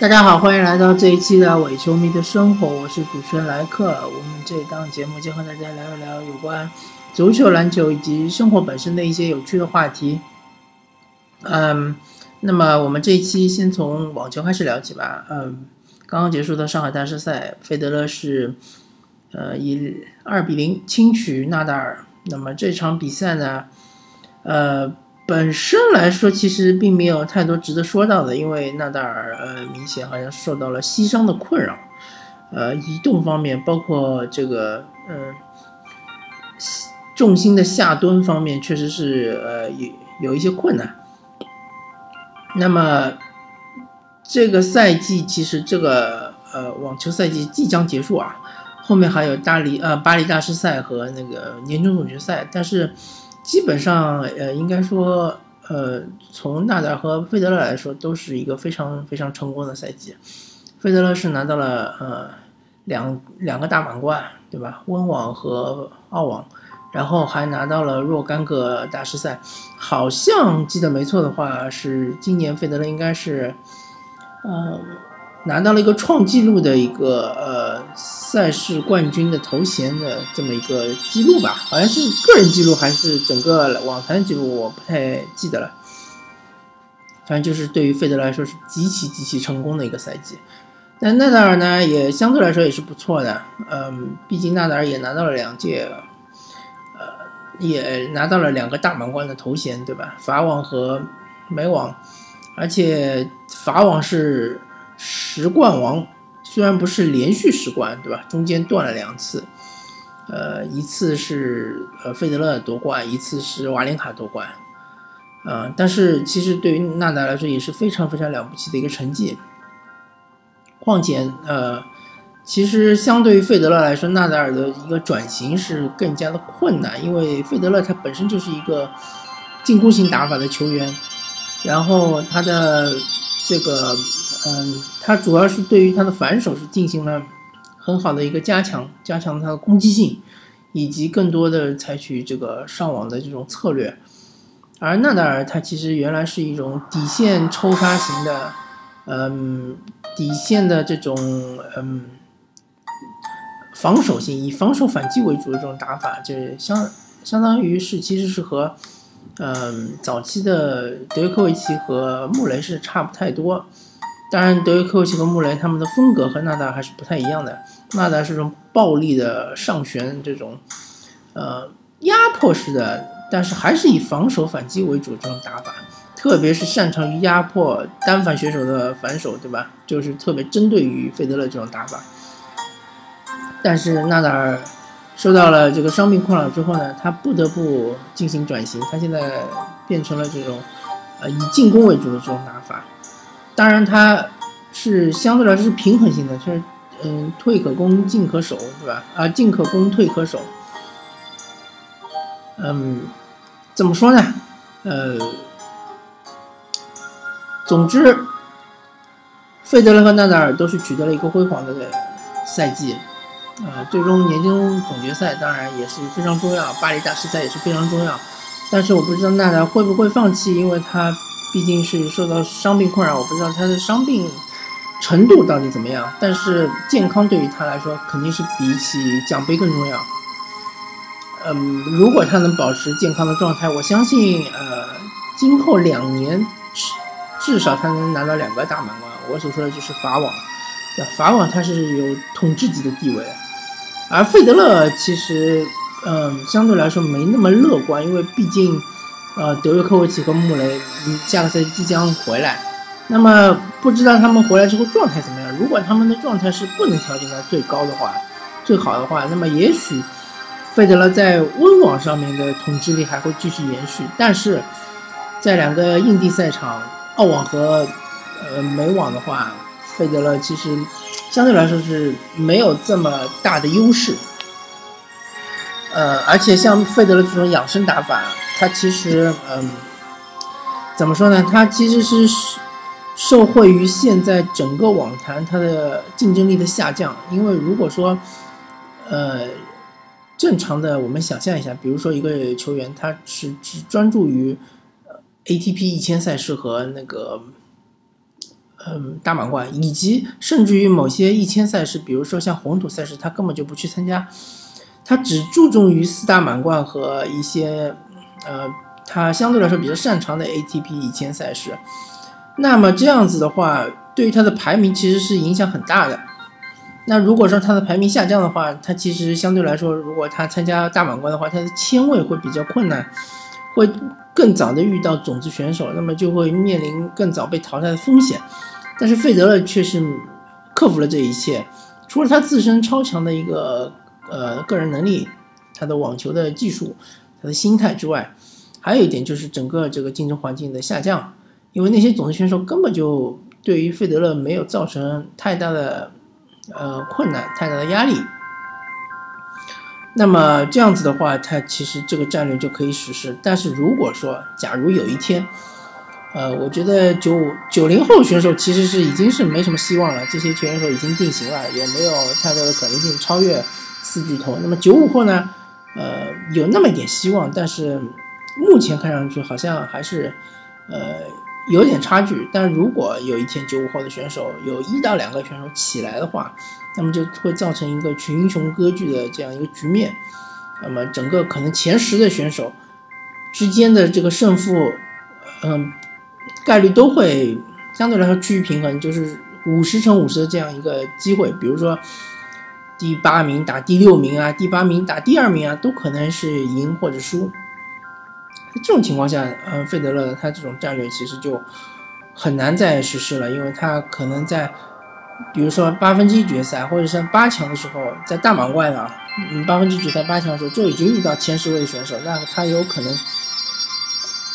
大家好，欢迎来到这一期的伪球迷的生活，我是主持人莱克。我们这档节目将和大家聊一聊有关足球、篮球以及生活本身的一些有趣的话题。嗯，那么我们这一期先从网球开始聊起吧。嗯，刚刚结束的上海大师赛，费德勒是呃以二比零轻取纳达尔。那么这场比赛呢，呃。本身来说，其实并没有太多值得说到的，因为纳达尔呃明显好像受到了膝伤的困扰，呃，移动方面，包括这个嗯重心的下蹲方面，确实是呃有有一些困难。那么这个赛季其实这个呃网球赛季即将结束啊，后面还有大理呃巴黎大师赛和那个年终总决赛，但是。基本上，呃，应该说，呃，从纳达尔和费德勒来说，都是一个非常非常成功的赛季。费德勒是拿到了呃两两个大满贯，对吧？温网和澳网，然后还拿到了若干个大师赛。好像记得没错的话，是今年费德勒应该是，呃。拿到了一个创纪录的一个呃赛事冠军的头衔的这么一个记录吧，好像是个人记录还是整个网坛记录，我不太记得了。反正就是对于费德来说是极其极其成功的一个赛季。但纳达尔呢，也相对来说也是不错的，嗯，毕竟纳达尔也拿到了两届，呃，也拿到了两个大满贯的头衔，对吧？法网和美网，而且法网是。十冠王虽然不是连续十冠，对吧？中间断了两次，呃，一次是呃费德勒夺冠，一次是瓦林卡夺冠，啊，但是其实对于纳达尔来说也是非常非常了不起的一个成绩。况且，呃，其实相对于费德勒来说，纳达尔的一个转型是更加的困难，因为费德勒他本身就是一个进攻型打法的球员，然后他的这个。嗯，他主要是对于他的反手是进行了很好的一个加强，加强他的攻击性，以及更多的采取这个上网的这种策略。而纳达尔他其实原来是一种底线抽杀型的，嗯，底线的这种嗯防守性，以防守反击为主的这种打法，就是相相当于是其实是和嗯早期的德约科维奇和穆雷是差不太多。当然，德约科维奇和穆雷他们的风格和纳达尔还是不太一样的。纳达尔是这种暴力的上旋，这种呃压迫式的，但是还是以防守反击为主这种打法，特别是擅长于压迫单反选手的反手，对吧？就是特别针对于费德勒这种打法。但是纳达尔受到了这个伤病困扰之后呢，他不得不进行转型，他现在变成了这种呃以进攻为主的这种打法。当然，他是相对来说是平衡性的，就是嗯，退可攻，进可守，对吧？啊，进可攻，退可守。嗯，怎么说呢？呃，总之，费德勒和纳达尔都是取得了一个辉煌的赛季。呃，最终年终总决赛当然也是非常重要，巴黎大师赛也是非常重要。但是我不知道纳达尔会不会放弃，因为他。毕竟是受到伤病困扰，我不知道他的伤病程度到底怎么样。但是健康对于他来说肯定是比起奖杯更重要。嗯，如果他能保持健康的状态，我相信呃，今后两年至至少他能拿到两个大满贯。我所说的就是法网，法网他是有统治级的地位。而费德勒其实嗯相对来说没那么乐观，因为毕竟。呃，德约科维奇和穆雷下个赛季即将回来，那么不知道他们回来之后状态怎么样？如果他们的状态是不能调整到最高的话，最好的话，那么也许费德勒在温网上面的统治力还会继续延续，但是在两个硬地赛场，澳网和呃美网的话，费德勒其实相对来说是没有这么大的优势。呃，而且像费德勒这种养生打法。他其实，嗯，怎么说呢？他其实是受惠于现在整个网坛它的竞争力的下降。因为如果说，呃，正常的我们想象一下，比如说一个球员，他是只专注于 ATP 一千赛事和那个，嗯大满贯，以及甚至于某些一千赛事，比如说像红土赛事，他根本就不去参加，他只注重于四大满贯和一些呃他相对来说比较擅长的 ATP 一千赛事。那么这样子的话，对于他的排名其实是影响很大的。那如果说他的排名下降的话，他其实相对来说，如果他参加大满贯的话，他的签位会比较困难，会更早的遇到种子选手，那么就会面临更早被淘汰的风险。但是费德勒却是克服了这一切，除了他自身超强的一个呃个人能力，他的网球的技术，他的心态之外，还有一点就是整个这个竞争环境的下降，因为那些种子选手根本就对于费德勒没有造成太大的。呃，困难太大的压力，那么这样子的话，他其实这个战略就可以实施。但是如果说，假如有一天，呃，我觉得九五九零后选手其实是已经是没什么希望了，这些选手已经定型了，也没有太多的可能性超越四巨头。那么九五后呢，呃，有那么一点希望，但是目前看上去好像还是，呃。有点差距，但如果有一天九五后的选手有一到两个选手起来的话，那么就会造成一个群雄割据的这样一个局面。那么整个可能前十的选手之间的这个胜负，嗯，概率都会相对来说趋于平衡，就是五十乘五十的这样一个机会。比如说第八名打第六名啊，第八名打第二名啊，都可能是赢或者输。这种情况下，嗯，费德勒他这种战略其实就很难再实施了，因为他可能在，比如说八分之一决赛或者是八强的时候，在大满贯啊，嗯，八分之一决赛八强的时候就已经遇到前十位选手，那他有可能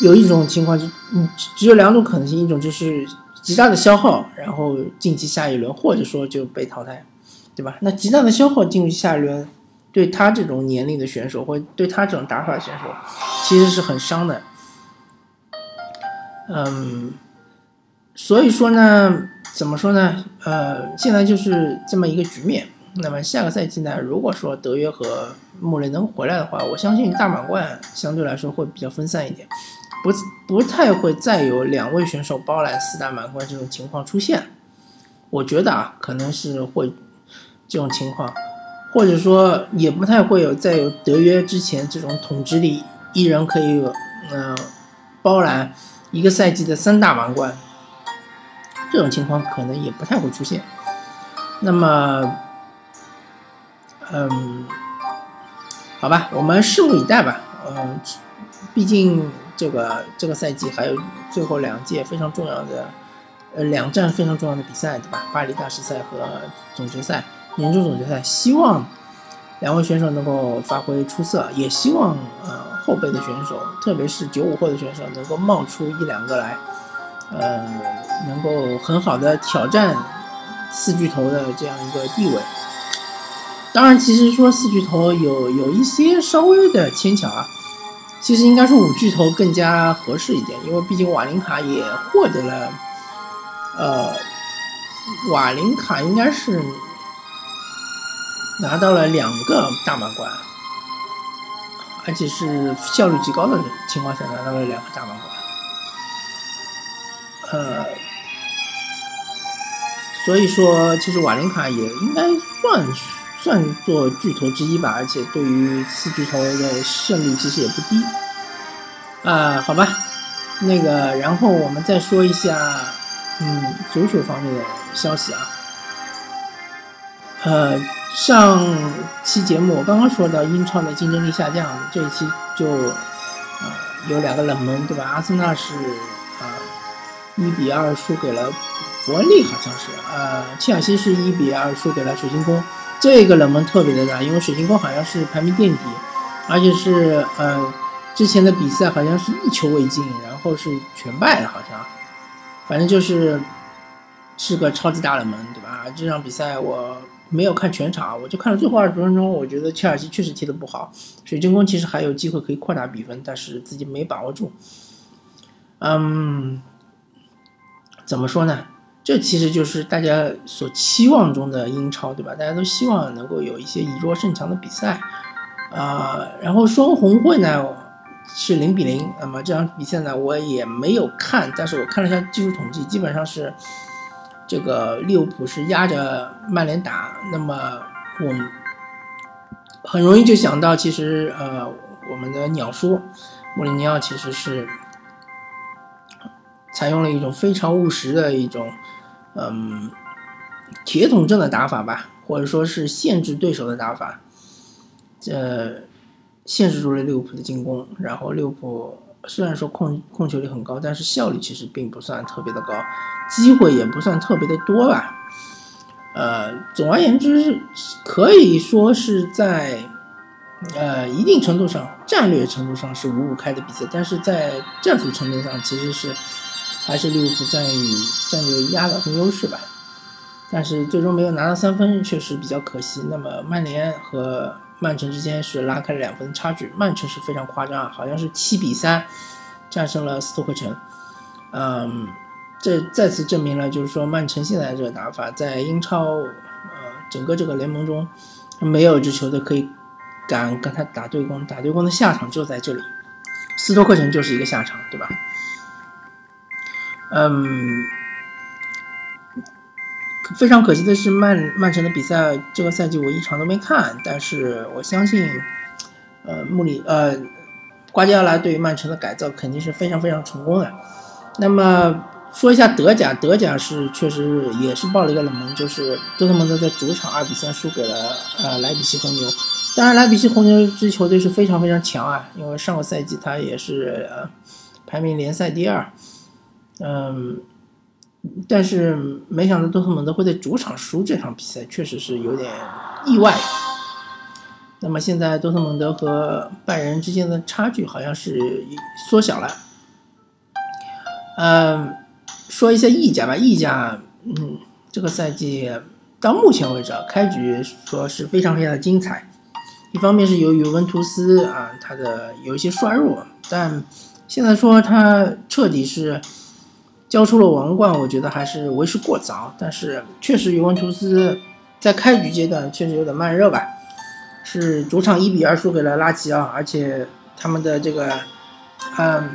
有一种情况就，嗯，只有两种可能性，一种就是极大的消耗，然后晋级下一轮，或者说就被淘汰，对吧？那极大的消耗进入下一轮。对他这种年龄的选手，或对他这种打法选手，其实是很伤的。嗯，所以说呢，怎么说呢？呃，现在就是这么一个局面。那么下个赛季呢，如果说德约和穆雷能回来的话，我相信大满贯相对来说会比较分散一点，不不太会再有两位选手包揽四大满贯这种情况出现。我觉得啊，可能是会这种情况。或者说也不太会有再有德约之前这种统治力，一人可以嗯包揽一个赛季的三大满贯，这种情况可能也不太会出现。那么，嗯，好吧，我们拭目以待吧。嗯，毕竟这个这个赛季还有最后两届非常重要的，呃，两站非常重要的比赛，对吧？巴黎大师赛和总决赛。年终总决赛，希望两位选手能够发挥出色，也希望呃后辈的选手，特别是九五后的选手能够冒出一两个来，呃，能够很好的挑战四巨头的这样一个地位。当然，其实说四巨头有有一些稍微的牵强啊，其实应该是五巨头更加合适一点，因为毕竟瓦林卡也获得了，呃，瓦林卡应该是。拿到了两个大满贯，而且是效率极高的情况下拿到了两个大满贯。呃，所以说，其实瓦林卡也应该算算作巨头之一吧，而且对于四巨头的胜率其实也不低。啊，好吧，那个，然后我们再说一下，嗯，足球方面的消息啊，呃。上期节目我刚刚说到英超的竞争力下降，这一期就啊有两个冷门，对吧？阿森纳是啊一比二输给了伯恩利，好像是呃切尔西是一比二输给了水晶宫，这个冷门特别的大，因为水晶宫好像是排名垫底，而且是呃之前的比赛好像是一球未进，然后是全败了，好像，反正就是是个超级大冷门，对吧？这场比赛我。没有看全场，我就看了最后二十分钟。我觉得切尔西确实踢得不好，水晶宫其实还有机会可以扩大比分，但是自己没把握住。嗯，怎么说呢？这其实就是大家所期望中的英超，对吧？大家都希望能够有一些以弱胜强的比赛啊。然后双红会呢是零比零，那么这场比赛呢我也没有看，但是我看了一下技术统计，基本上是。这个利物浦是压着曼联打，那么我们很容易就想到，其实呃，我们的鸟叔穆里尼奥其实是采用了一种非常务实的一种嗯铁桶阵的打法吧，或者说是限制对手的打法，这限制住了利物浦的进攻，然后利物浦。虽然说控控球率很高，但是效率其实并不算特别的高，机会也不算特别的多吧。呃，总而言之，可以说是在呃一定程度上，战略程度上是五五开的比赛，但是在战术层面上其实是还是利物浦占于占据压倒性优势吧。但是最终没有拿到三分，确实比较可惜。那么曼联和曼城之间是拉开了两分差距，曼城是非常夸张啊，好像是七比三战胜了斯托克城。嗯，这再次证明了，就是说曼城现在这个打法在英超呃整个这个联盟中，没有一支球队可以敢跟他打对攻，打对攻的下场就在这里，斯托克城就是一个下场，对吧？嗯。非常可惜的是，曼曼城的比赛这个赛季我一场都没看。但是我相信，呃，穆里呃，瓜迪奥拉对于曼城的改造肯定是非常非常成功的。那么说一下德甲，德甲是确实也是爆了一个冷门，就是多特蒙德在主场二比三输给了呃莱比锡红牛。当然，莱比锡红牛这支球队是非常非常强啊，因为上个赛季他也是呃排名联赛第二，嗯。但是没想到多特蒙德会在主场输这场比赛，确实是有点意外。那么现在多特蒙德和拜仁之间的差距好像是缩小了。嗯，说一下意甲吧，意甲，嗯，这个赛季到目前为止啊，开局说是非常非常的精彩。一方面是由于尤文图斯啊，他的有一些衰弱，但现在说他彻底是。交出了王冠，我觉得还是为时过早。但是确实，尤文图斯在开局阶段确实有点慢热吧，是主场一比二输给了拉齐奥，而且他们的这个，嗯，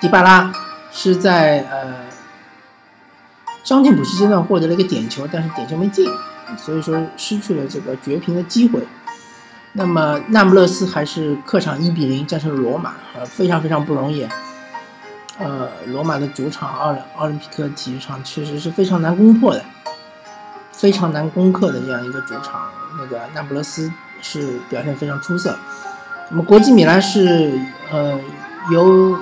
迪巴拉是在呃伤停补时阶段获得了一个点球，但是点球没进，所以说失去了这个绝平的机会。那么那不勒斯还是客场一比零战胜了罗马，呃，非常非常不容易。呃，罗马的主场奥奥林匹克体育场确实是非常难攻破的，非常难攻克的这样一个主场。那个那不勒斯是表现非常出色。那么国际米兰是呃由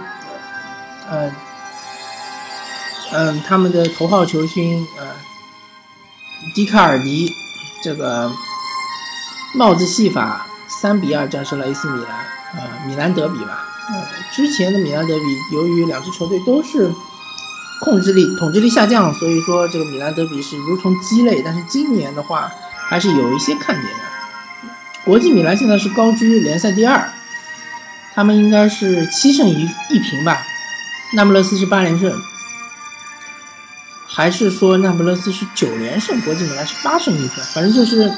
呃嗯他们的头号球星呃迪卡尔迪这个帽子戏法三比二战胜了 AC 米兰，呃米兰德比吧。呃，之前的米兰德比，由于两支球队都是控制力、统治力下降，所以说这个米兰德比是如同鸡肋。但是今年的话，还是有一些看点的。国际米兰现在是高居联赛第二，他们应该是七胜一一平吧？那不勒斯是八连胜，还是说那不勒斯是九连胜？国际米兰是八胜一平，反正就是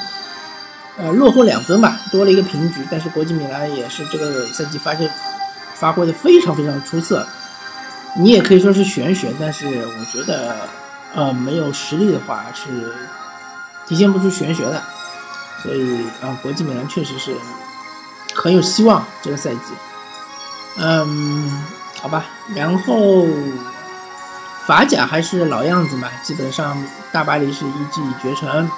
呃落后两分吧，多了一个平局。但是国际米兰也是这个赛季发现。发挥的非常非常出色，你也可以说是玄学，但是我觉得，呃，没有实力的话是体现不出玄学的，所以啊，国际米兰确实是很有希望这个赛季。嗯，好吧，然后法甲还是老样子嘛，基本上大巴黎是一骑绝尘，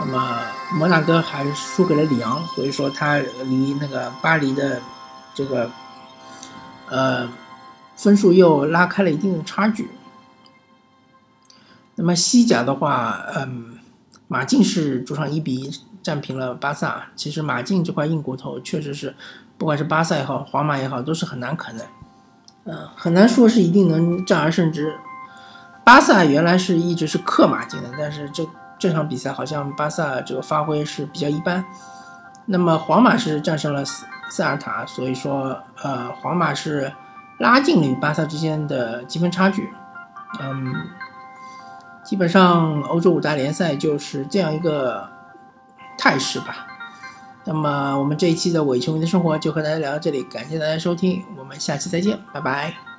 那么摩纳哥还输给了里昂，所以说他离那个巴黎的这个。呃，分数又拉开了一定的差距。那么西甲的话，嗯，马竞是主场一比一战平了巴萨。其实马竞这块硬骨头确实是，不管是巴萨也好，皇马也好，都是很难啃的。嗯，很难说是一定能战而胜之。巴萨原来是一直是克马竞的，但是这这场比赛好像巴萨这个发挥是比较一般。那么皇马是战胜了。塞尔塔，所以说，呃，皇马是拉近了与巴萨之间的积分差距。嗯，基本上欧洲五大联赛就是这样一个态势吧。那么，我们这一期的伪球迷的生活就和大家聊到这里，感谢大家收听，我们下期再见，拜拜。